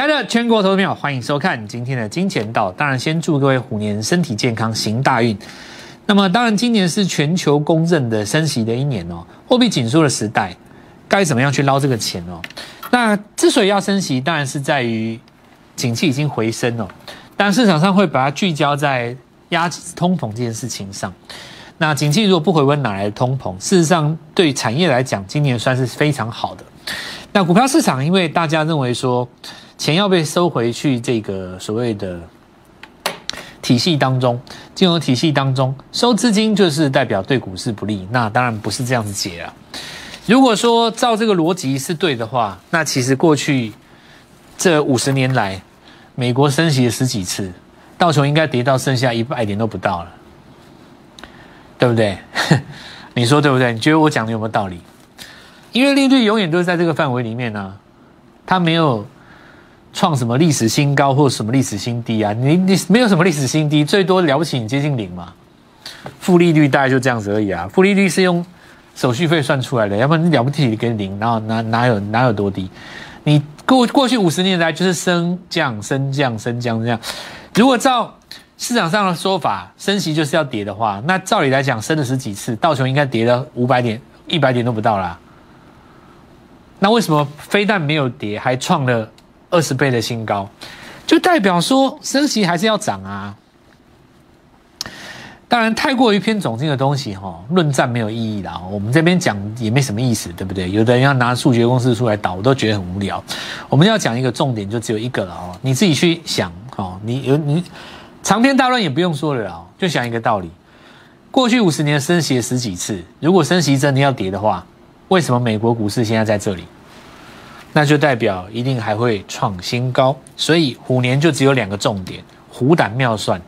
亲爱的全国投资朋友，欢迎收看今天的金钱道。当然，先祝各位虎年身体健康，行大运。那么，当然，今年是全球公认的升息的一年哦，货币紧缩的时代，该怎么样去捞这个钱哦？那之所以要升息，当然是在于景气已经回升了，但市场上会把它聚焦在压通膨这件事情上。那景气如果不回温，哪来的通膨？事实上，对产业来讲，今年算是非常好的。那股票市场，因为大家认为说。钱要被收回去，这个所谓的体系当中，金融体系当中收资金，就是代表对股市不利。那当然不是这样子解啊。如果说照这个逻辑是对的话，那其实过去这五十年来，美国升息了十几次，道琼应该跌到剩下一百点都不到了，对不对？你说对不对？你觉得我讲的有没有道理？因为利率永远都是在这个范围里面呢，它没有。创什么历史新高或什么历史新低啊？你你没有什么历史新低，最多了不起你接近零嘛。负利率大概就这样子而已啊。负利率是用手续费算出来的，要不然你了不起给零，然后哪哪有哪有多低？你过过去五十年来就是升降升降升降这样。如果照市场上的说法，升息就是要跌的话，那照理来讲升了十几次，道琼应该跌了五百点、一百点都不到啦。那为什么非但没有跌，还创了？二十倍的新高，就代表说升息还是要涨啊。当然，太过于偏总金的东西哈，论战没有意义啦。我们这边讲也没什么意思，对不对？有的人要拿数学公式出来导，我都觉得很无聊。我们要讲一个重点，就只有一个了哦。你自己去想哦，你有你长篇大论也不用说了哦，就想一个道理：过去五十年升息十几次，如果升息真的要跌的话，为什么美国股市现在在这里？那就代表一定还会创新高，所以虎年就只有两个重点：虎胆妙算，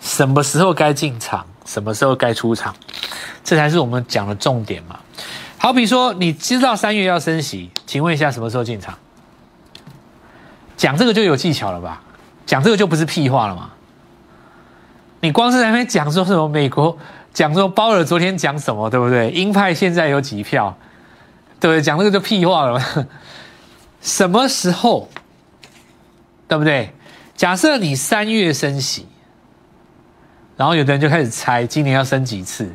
什么时候该进场，什么时候该出场，这才是我们讲的重点嘛。好比说，你知道三月要升息，请问一下什么时候进场？讲这个就有技巧了吧？讲这个就不是屁话了嘛？你光是在那边讲说什么美国，讲说鲍尔昨天讲什么，对不对？鹰派现在有几票，对不对？讲这个就屁话了。什么时候，对不对？假设你三月升息，然后有的人就开始猜今年要升几次，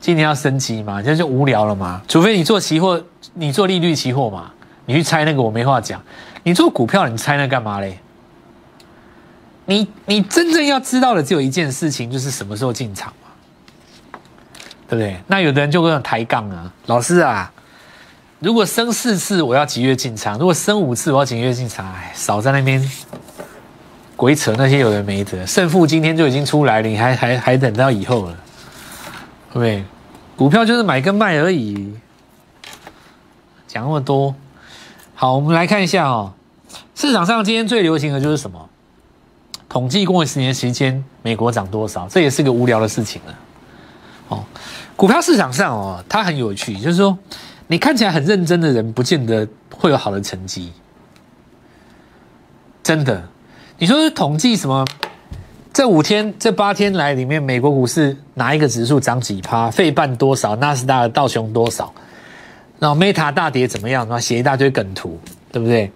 今年要升级嘛，这就无聊了嘛。除非你做期货，你做利率期货嘛，你去猜那个我没话讲。你做股票，你猜那干嘛嘞？你你真正要知道的只有一件事情，就是什么时候进场嘛，对不对？那有的人就跟抬杠啊，老师啊。如果升四次，我要几月进场？如果升五次，我要几月进场？哎，少在那边鬼扯那些有的没的，胜负今天就已经出来了，你还还还等到以后了？对对？股票就是买跟卖而已，讲那么多。好，我们来看一下哦，市场上今天最流行的就是什么？统计过十年时间，美国涨多少？这也是个无聊的事情了。哦，股票市场上哦，它很有趣，就是说。你看起来很认真的人，不见得会有好的成绩。真的，你说是统计什么？这五天、这八天来里面，美国股市哪一个指数涨几趴？费半多少？纳斯达克道琼多少？然后 Meta 大跌怎么样？然后写一大堆梗图，对不对？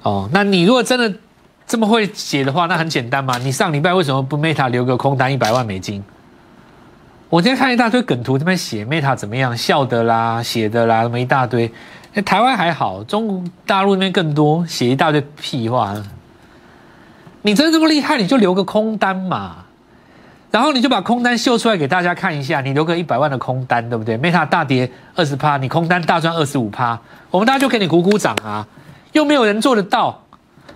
哦，那你如果真的这么会写的话，那很简单嘛。你上礼拜为什么不 Meta 留个空单一百万美金？我今天看一大堆梗图，这边写 Meta 怎么样，笑的啦，写的啦，那么一大堆。那台湾还好，中国大陆那边更多，写一大堆屁话。你真的这么厉害，你就留个空单嘛，然后你就把空单秀出来给大家看一下，你留个一百万的空单，对不对？Meta 大跌二十趴，你空单大赚二十五趴，我们大家就给你鼓鼓掌啊！又没有人做得到，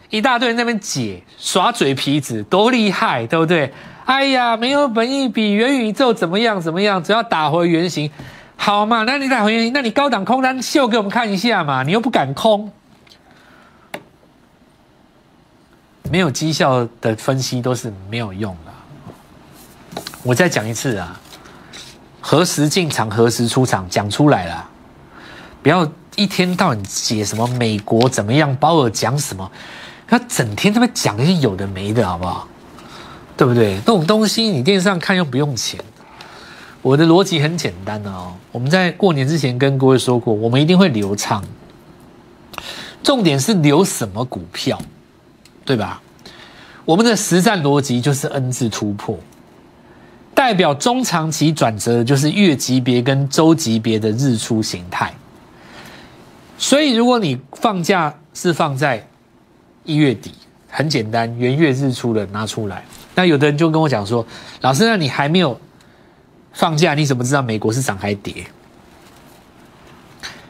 一大堆人在那边解耍嘴皮子，多厉害，对不对？哎呀，没有本意比元宇宙怎么样怎么样？只要打回原形，好嘛？那你打回原形，那你高档空单秀给我们看一下嘛？你又不敢空，没有绩效的分析都是没有用的。我再讲一次啊，何时进场，何时出场，讲出来了，不要一天到晚写什么美国怎么样，鲍尔讲什么，他整天他妈讲一些有的没的，好不好？对不对？那种东西你电视上看又不用钱。我的逻辑很简单哦。我们在过年之前跟各位说过，我们一定会流畅。重点是留什么股票，对吧？我们的实战逻辑就是 N 字突破，代表中长期转折的就是月级别跟周级别的日出形态。所以，如果你放假是放在一月底，很简单，元月日出的拿出来。那有的人就跟我讲说：“老师，那你还没有放假，你怎么知道美国是涨还跌？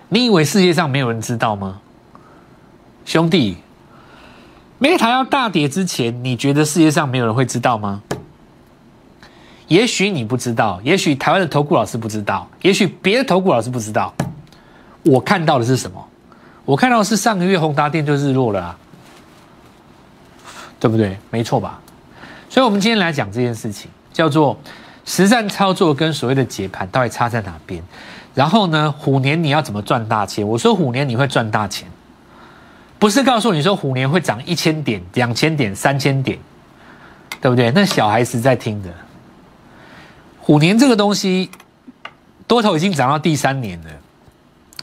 你以为世界上没有人知道吗？兄弟，Meta 要大跌之前，你觉得世界上没有人会知道吗？也许你不知道，也许台湾的投顾老师不知道，也许别的投顾老师不知道。我看到的是什么？我看到的是上个月宏达电就日落了啊，对不对？没错吧？所以，我们今天来讲这件事情，叫做实战操作跟所谓的解盘到底差在哪边？然后呢，虎年你要怎么赚大钱？我说虎年你会赚大钱，不是告诉你说虎年会涨一千点、两千点、三千点，对不对？那小孩子在听的。虎年这个东西，多头已经涨到第三年了。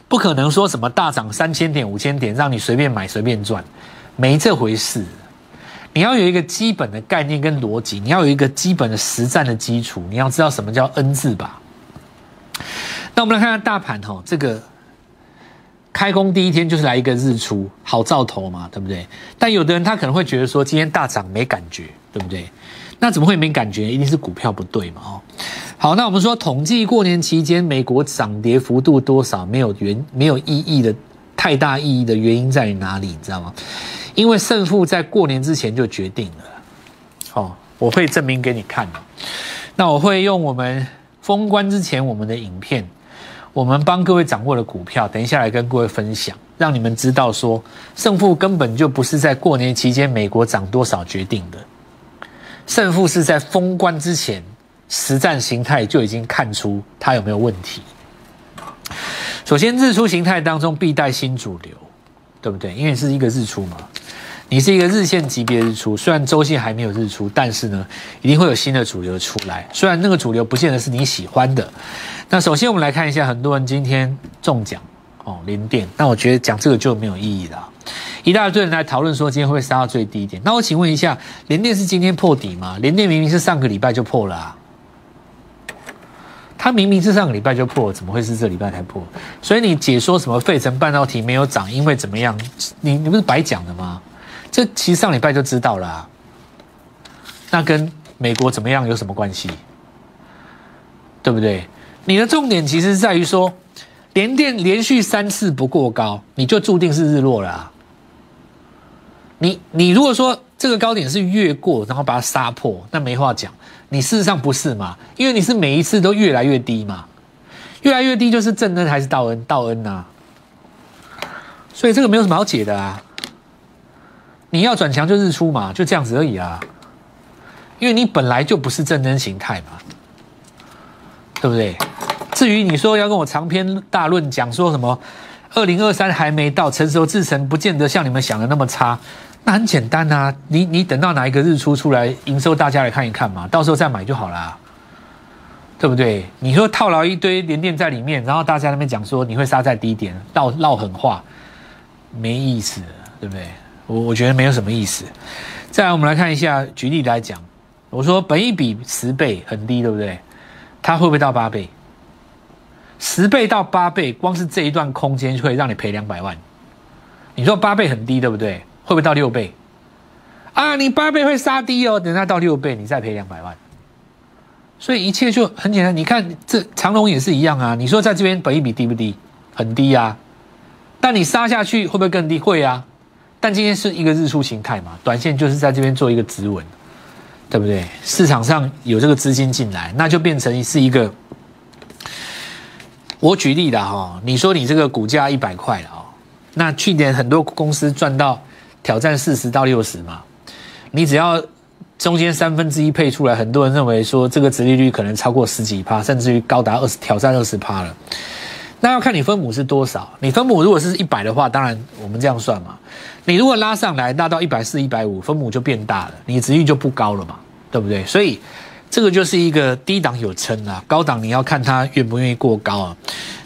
不可能说什么大涨三千点、五千点，让你随便买随便赚，没这回事。你要有一个基本的概念跟逻辑，你要有一个基本的实战的基础，你要知道什么叫 N 字吧。那我们来看看大盘哈，这个开工第一天就是来一个日出，好兆头嘛，对不对？但有的人他可能会觉得说，今天大涨没感觉，对不对？那怎么会没感觉？一定是股票不对嘛，哦。好，那我们说统计过年期间美国涨跌幅度多少没有原没有意义的太大意义的原因在于哪里？你知道吗？因为胜负在过年之前就决定了。哦，我会证明给你看。那我会用我们封关之前我们的影片，我们帮各位掌握的股票，等一下来跟各位分享，让你们知道说胜负根本就不是在过年期间美国涨多少决定的，胜负是在封关之前。实战形态就已经看出它有没有问题。首先，日出形态当中必带新主流，对不对？因为是一个日出嘛，你是一个日线级别日出，虽然周线还没有日出，但是呢，一定会有新的主流出来。虽然那个主流不见得是你喜欢的。那首先我们来看一下，很多人今天中奖哦，连电。那我觉得讲这个就没有意义了。一大堆人来讨论说今天会杀到最低点。那我请问一下，连电是今天破底吗？连电明明是上个礼拜就破了啊。它明明是上个礼拜就破，怎么会是这礼拜才破？所以你解说什么费城半导体没有涨，因为怎么样？你你不是白讲的吗？这其实上礼拜就知道了。那跟美国怎么样有什么关系？对不对？你的重点其实在于说，连电连续三次不过高，你就注定是日落了。你你如果说这个高点是越过，然后把它杀破，那没话讲。你事实上不是嘛？因为你是每一次都越来越低嘛，越来越低就是正恩还是倒恩？倒恩呐，所以这个没有什么好解的啊。你要转强就日出嘛，就这样子而已啊。因为你本来就不是正恩形态嘛，对不对？至于你说要跟我长篇大论讲说什么，二零二三还没到成熟制成，不见得像你们想的那么差。那很简单呐，你你等到哪一个日出出来，营收大家来看一看嘛，到时候再买就好了，对不对？你说套牢一堆连电在里面，然后大家那边讲说你会杀在低点，唠唠狠话，没意思，对不对？我我觉得没有什么意思。再来，我们来看一下，举例来讲，我说本一比十倍很低，对不对？它会不会到八倍？十倍到八倍，光是这一段空间就会让你赔两百万。你说八倍很低，对不对？会不会到六倍？啊，你八倍会杀低哦，等它到六倍，你再赔两百万。所以一切就很简单。你看这长龙也是一样啊。你说在这边本一比低不低？很低啊。但你杀下去会不会更低？会啊。但今天是一个日出形态嘛，短线就是在这边做一个止稳，对不对？市场上有这个资金进来，那就变成是一个。我举例的哈，你说你这个股价一百块了哦，那去年很多公司赚到。挑战四十到六十嘛，你只要中间三分之一配出来，很多人认为说这个殖利率可能超过十几趴，甚至于高达二十挑战二十趴了。那要看你分母是多少，你分母如果是一百的话，当然我们这样算嘛。你如果拉上来拉到一百四、一百五，分母就变大了，你殖利率就不高了嘛，对不对？所以这个就是一个低档有撑啊，高档你要看它愿不愿意过高啊。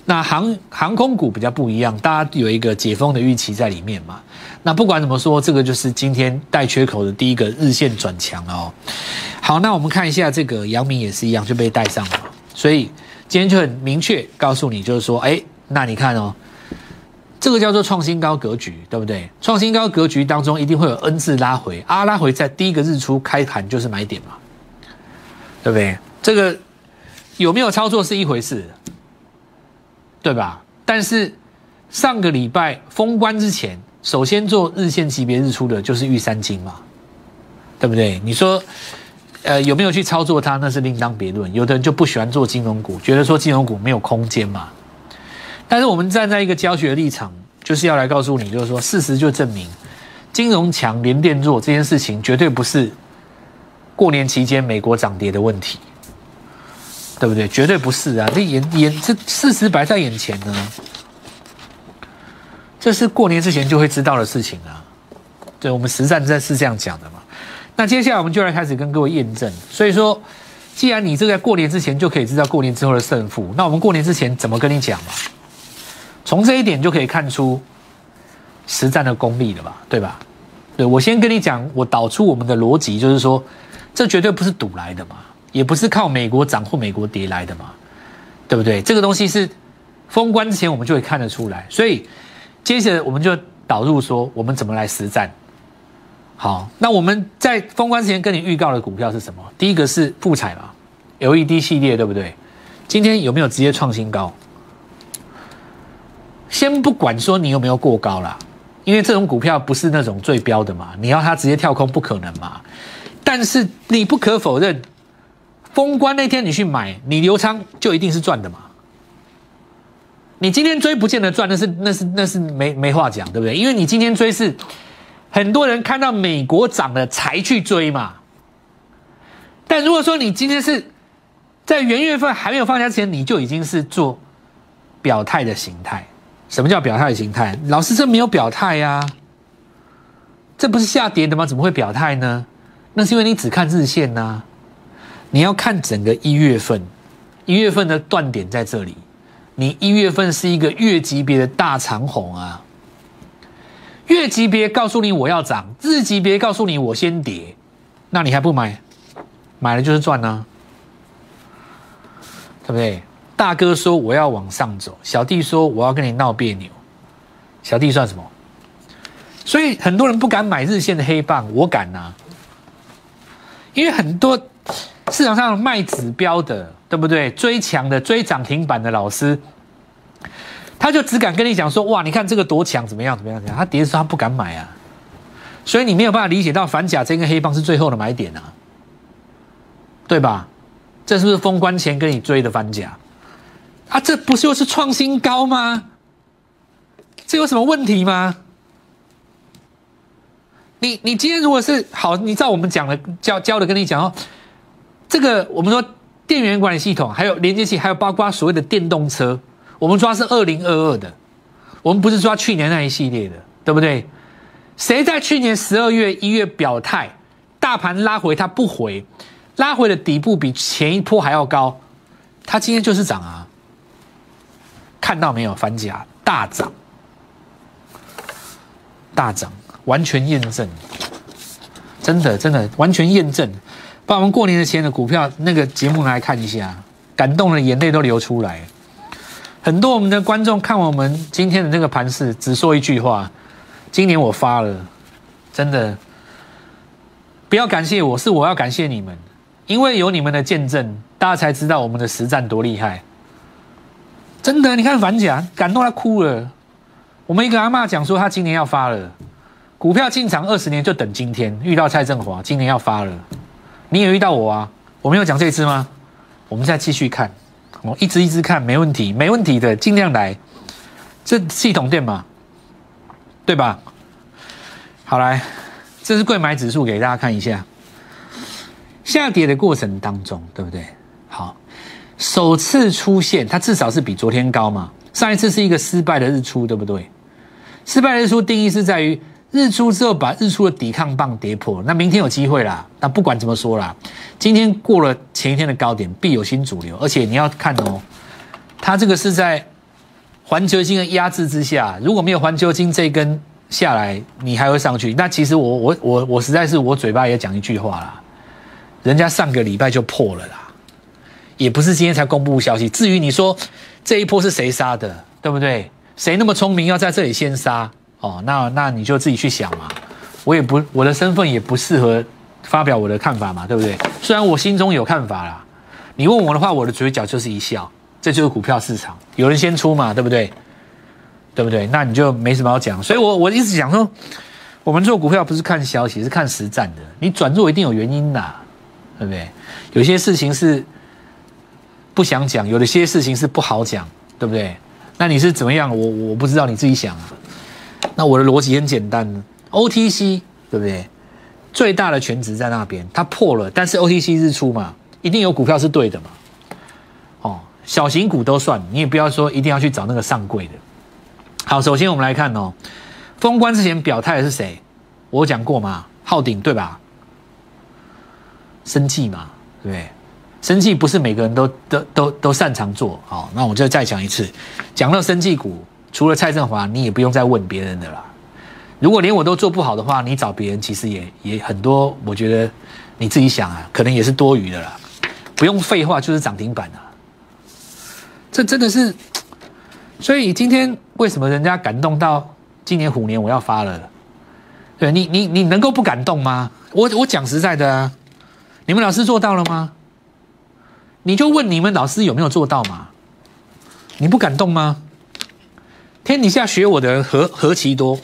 那航航空股比较不一样，大家有一个解封的预期在里面嘛。那不管怎么说，这个就是今天带缺口的第一个日线转强哦。好，那我们看一下这个阳明也是一样就被带上了，所以今天就很明确告诉你，就是说，哎，那你看哦，这个叫做创新高格局，对不对？创新高格局当中一定会有 N 字拉回，啊，拉回在第一个日出开盘就是买点嘛，对不对？这个有没有操作是一回事，对吧？但是上个礼拜封关之前。首先做日线级别日出的就是玉三金嘛，对不对？你说，呃，有没有去操作它，那是另当别论。有的人就不喜欢做金融股，觉得说金融股没有空间嘛。但是我们站在一个教学立场，就是要来告诉你，就是说事实就证明，金融强连电弱这件事情绝对不是过年期间美国涨跌的问题，对不对？绝对不是啊！这眼眼这事实摆在眼前呢。这是过年之前就会知道的事情啊，对我们实战在是这样讲的嘛。那接下来我们就来开始跟各位验证。所以说，既然你这在过年之前就可以知道过年之后的胜负，那我们过年之前怎么跟你讲嘛？从这一点就可以看出实战的功力了吧，对吧？对我先跟你讲，我导出我们的逻辑，就是说，这绝对不是赌来的嘛，也不是靠美国涨或美国跌来的嘛，对不对？这个东西是封关之前我们就会看得出来，所以。接着我们就导入说，我们怎么来实战？好，那我们在封关之前跟你预告的股票是什么？第一个是富彩嘛，LED 系列，对不对？今天有没有直接创新高？先不管说你有没有过高啦，因为这种股票不是那种最标的嘛，你要它直接跳空不可能嘛。但是你不可否认，封关那天你去买，你留仓就一定是赚的嘛。你今天追不见得赚，那是那是那是没没话讲，对不对？因为你今天追是很多人看到美国涨了才去追嘛。但如果说你今天是在元月份还没有放假之前，你就已经是做表态的形态。什么叫表态形态？老师这没有表态呀，这不是下跌的吗？怎么会表态呢？那是因为你只看日线呐，你要看整个一月份，一月份的断点在这里。你一月份是一个月级别的大长红啊，月级别告诉你我要涨，日级别告诉你我先跌，那你还不买？买了就是赚呢，对不对？大哥说我要往上走，小弟说我要跟你闹别扭，小弟算什么？所以很多人不敢买日线的黑棒，我敢呐，因为很多市场上卖指标的。对不对？追强的、追涨停板的老师，他就只敢跟你讲说：“哇，你看这个多强，怎么样？怎么样？怎么样？”他跌的时候他不敢买啊，所以你没有办法理解到反甲这根黑棒是最后的买点啊，对吧？这是不是封关前跟你追的反甲啊？这不是又是创新高吗？这有什么问题吗？你你今天如果是好，你照我们讲的教教的跟你讲哦，这个我们说。电源管理系统，还有连接器，还有包括所谓的电动车，我们抓是二零二二的，我们不是抓去年那一系列的，对不对？谁在去年十二月一月表态，大盘拉回它不回，拉回的底部比前一波还要高，它今天就是涨啊！看到没有？反甲大涨，大涨，完全验证，真的真的完全验证。把我们过年的前的股票那个节目来看一下，感动的眼泪都流出来。很多我们的观众看我们今天的这个盘势，只说一句话：今年我发了，真的不要感谢我，是我要感谢你们，因为有你们的见证，大家才知道我们的实战多厉害。真的，你看反甲感动他哭了。我们一个阿妈讲说，他今年要发了，股票进场二十年就等今天遇到蔡振华，今年要发了。你有遇到我啊？我没有讲这次吗？我们再继续看，我一直一直看，没问题，没问题的，尽量来。这系统店嘛，对吧？好来，这是贵买指数，给大家看一下。下跌的过程当中，对不对？首次出现，它至少是比昨天高嘛。上一次是一个失败的日出，对不对？失败的日出定义是在于日出之后把日出的抵抗棒跌破，那明天有机会啦。那不管怎么说啦，今天过了前一天的高点，必有新主流。而且你要看哦，它这个是在环球金的压制之下，如果没有环球金这一根下来，你还会上去。那其实我我我我实在是我嘴巴也讲一句话啦，人家上个礼拜就破了啦，也不是今天才公布消息。至于你说这一波是谁杀的，对不对？谁那么聪明要在这里先杀？哦，那那你就自己去想嘛，我也不，我的身份也不适合发表我的看法嘛，对不对？虽然我心中有看法啦，你问我的话，我的嘴角就是一笑，这就是股票市场，有人先出嘛，对不对？对不对？那你就没什么好讲，所以我我一直讲说，我们做股票不是看消息，是看实战的，你转弱一定有原因的，对不对？有些事情是不想讲，有的些事情是不好讲，对不对？那你是怎么样？我我不知道，你自己想啊。那我的逻辑很简单，OTC 对不对？最大的全值在那边，它破了，但是 OTC 日出嘛，一定有股票是对的嘛。哦，小型股都算，你也不要说一定要去找那个上柜的。好，首先我们来看哦，封关之前表态的是谁？我讲过嘛，昊鼎对吧？生计嘛，对不对？生计不是每个人都都都都擅长做。好，那我就再讲一次，讲到生计股。除了蔡振华，你也不用再问别人的啦。如果连我都做不好的话，你找别人其实也也很多。我觉得你自己想啊，可能也是多余的啦。不用废话，就是涨停板啊。这真的是，所以今天为什么人家感动到今年虎年我要发了？对你，你你能够不感动吗？我我讲实在的啊，你们老师做到了吗？你就问你们老师有没有做到嘛？你不感动吗？天底下学我的人何何其多！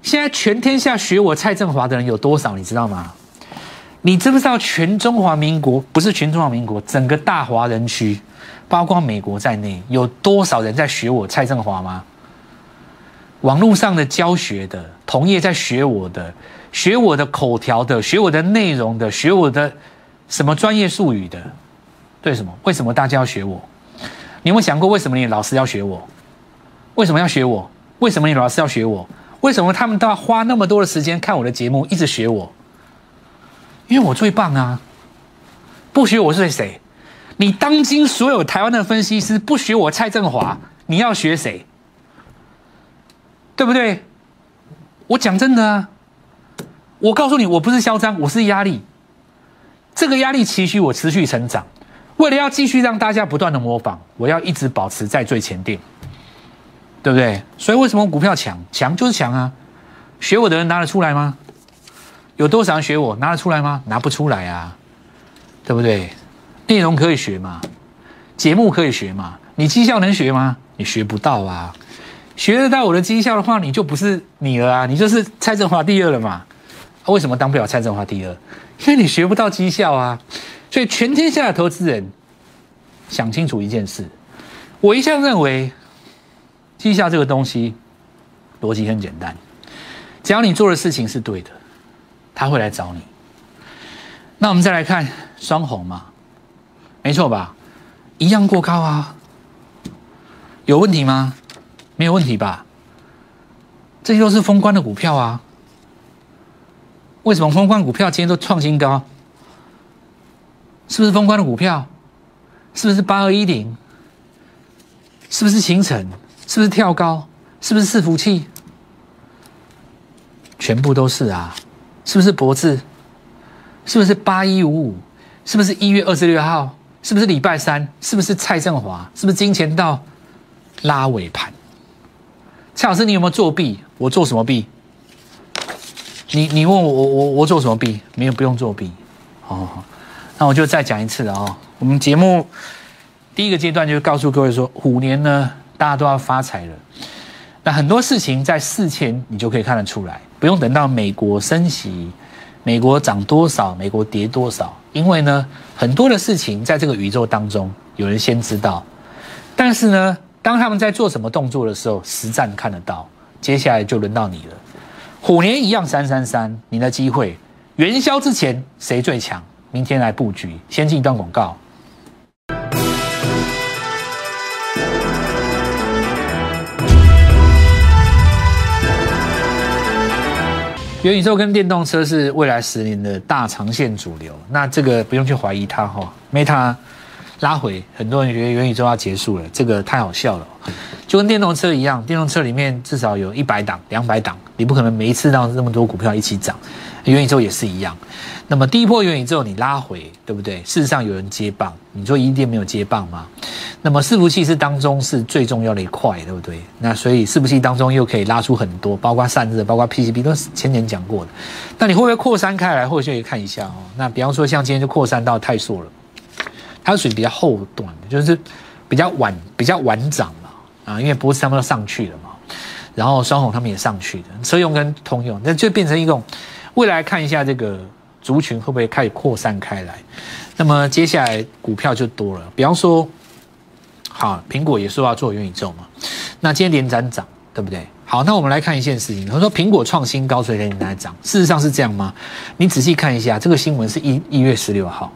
现在全天下学我蔡振华的人有多少？你知道吗？你知不知道全中华民国不是全中华民国，整个大华人区，包括美国在内，有多少人在学我蔡振华吗？网络上的教学的同业在学我的，学我的口条的，学我的内容的，学我的什么专业术语的？对什么？为什么大家要学我？你有没有想过为什么你老师要学我？为什么要学我？为什么你老师要学我？为什么他们都要花那么多的时间看我的节目，一直学我？因为我最棒啊！不学我是谁？你当今所有台湾的分析师不学我蔡振华，你要学谁？对不对？我讲真的啊！我告诉你，我不是嚣张，我是压力。这个压力期许我持续成长，为了要继续让大家不断的模仿，我要一直保持在最前列。对不对？所以为什么股票强？强就是强啊！学我的人拿得出来吗？有多少人学我拿得出来吗？拿不出来啊！对不对？内容可以学嘛？节目可以学嘛？你绩效能学吗？你学不到啊！学得到我的绩效的话，你就不是你了啊！你就是蔡振华第二了嘛？为什么当不了蔡振华第二？因为你学不到绩效啊！所以全天下的投资人想清楚一件事：我一向认为。记下这个东西，逻辑很简单，只要你做的事情是对的，他会来找你。那我们再来看双红嘛，没错吧？一样过高啊，有问题吗？没有问题吧？这些都是封关的股票啊。为什么封关股票今天都创新高？是不是封关的股票？是不是八二一零？是不是清晨？是不是跳高？是不是伺服器？全部都是啊！是不是博智？是不是八一五五？是不是一月二十六号？是不是礼拜三？是不是蔡振华？是不是金钱到拉尾盘？蔡老师，你有没有作弊？我做什么弊？你你问我我我我做什么弊？没有，不用作弊。哦，那我就再讲一次了哦。我们节目第一个阶段就是告诉各位说，虎年呢。大家都要发财了，那很多事情在事前你就可以看得出来，不用等到美国升息、美国涨多少、美国跌多少，因为呢，很多的事情在这个宇宙当中有人先知道，但是呢，当他们在做什么动作的时候，实战看得到，接下来就轮到你了。虎年一样三三三，你的机会，元宵之前谁最强？明天来布局，先进一段广告。元宇宙跟电动车是未来十年的大长线主流，那这个不用去怀疑它哈。Meta 拉回，很多人觉得元宇宙要结束了，这个太好笑了。就跟电动车一样，电动车里面至少有一百档、两百档，你不可能每一次让那么多股票一起涨。元宇宙也是一样。那么第一波元宇宙你拉回，对不对？事实上有人接棒，你说一定没有接棒吗？那么伺服器是当中是最重要的一块，对不对？那所以伺服器当中又可以拉出很多，包括散热，包括 PCB，都是前年讲过的。那你会不会扩散开来？或许可以看一下哦。那比方说像今天就扩散到泰硕了，它属于比较后段的，就是比较晚、比较晚涨嘛。啊，因为波士他们都上去了嘛，然后双红他们也上去的，车用跟通用，那就变成一种未来看一下这个。族群会不会开始扩散开来？那么接下来股票就多了。比方说，好，苹果也说要做元宇宙嘛。那今天连涨涨，对不对？好，那我们来看一件事情。他说苹果创新高，所以连连涨。事实上是这样吗？你仔细看一下，这个新闻是一一月十六号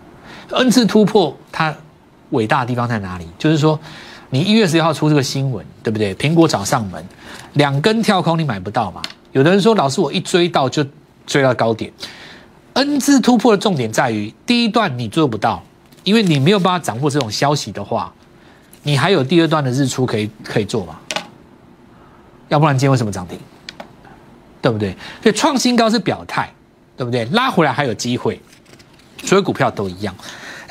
，N 次突破，它伟大的地方在哪里？就是说，你一月十一号出这个新闻，对不对？苹果找上门，两根跳空你买不到嘛？有的人说，老师我一追到就追到高点。N 次突破的重点在于，第一段你做不到，因为你没有办法掌握这种消息的话，你还有第二段的日出可以可以做吗？要不然今天为什么涨停？对不对？所以创新高是表态，对不对？拉回来还有机会，所有股票都一样。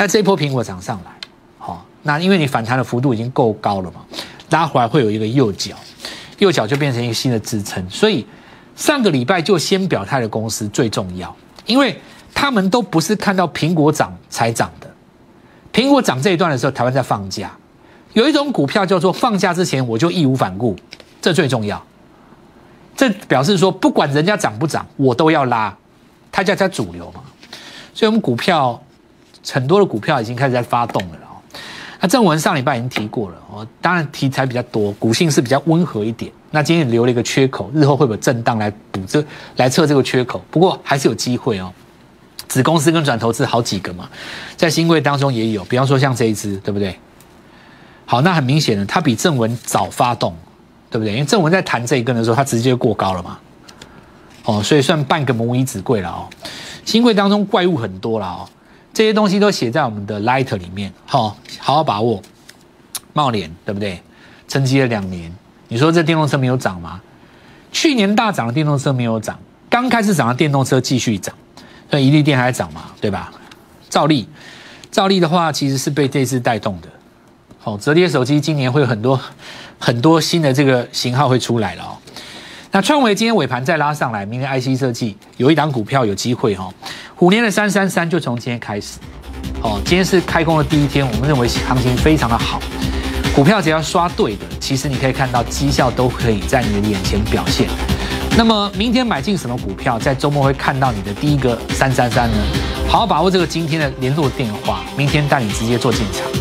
那这一波苹果涨上来，好，那因为你反弹的幅度已经够高了嘛，拉回来会有一个右脚，右脚就变成一个新的支撑。所以上个礼拜就先表态的公司最重要。因为他们都不是看到苹果涨才涨的，苹果涨这一段的时候，台湾在放假，有一种股票叫做放假之前我就义无反顾，这最重要。这表示说，不管人家涨不涨，我都要拉，它叫它主流嘛。所以，我们股票很多的股票已经开始在发动了哦。那正文上礼拜已经提过了哦，当然题材比较多，股性是比较温和一点。那今天留了一个缺口，日后会有震荡来补这来测这个缺口，不过还是有机会哦。子公司跟转投资好几个嘛，在新贵当中也有，比方说像这一支，对不对？好，那很明显的，它比正文早发动，对不对？因为正文在谈这一根的时候，它直接过高了嘛。哦，所以算半个母以子贵了哦。新贵当中怪物很多了哦，这些东西都写在我们的 Light 里面，好，好好把握。茂联对不对？沉积了两年。你说这电动车没有涨吗？去年大涨的电动车没有涨，刚开始涨的电动车继续涨，那一利电还涨嘛，对吧？照例，照例的话其实是被这次带动的。好，折叠手机今年会有很多很多新的这个型号会出来了哦。那创维今天尾盘再拉上来，明天 IC 设计有一档股票有机会哈。虎年的三三三就从今天开始，哦，今天是开工的第一天，我们认为行情非常的好。股票只要刷对的，其实你可以看到绩效都可以在你的眼前表现。那么明天买进什么股票，在周末会看到你的第一个三三三呢？好好把握这个今天的联络电话，明天带你直接做进场。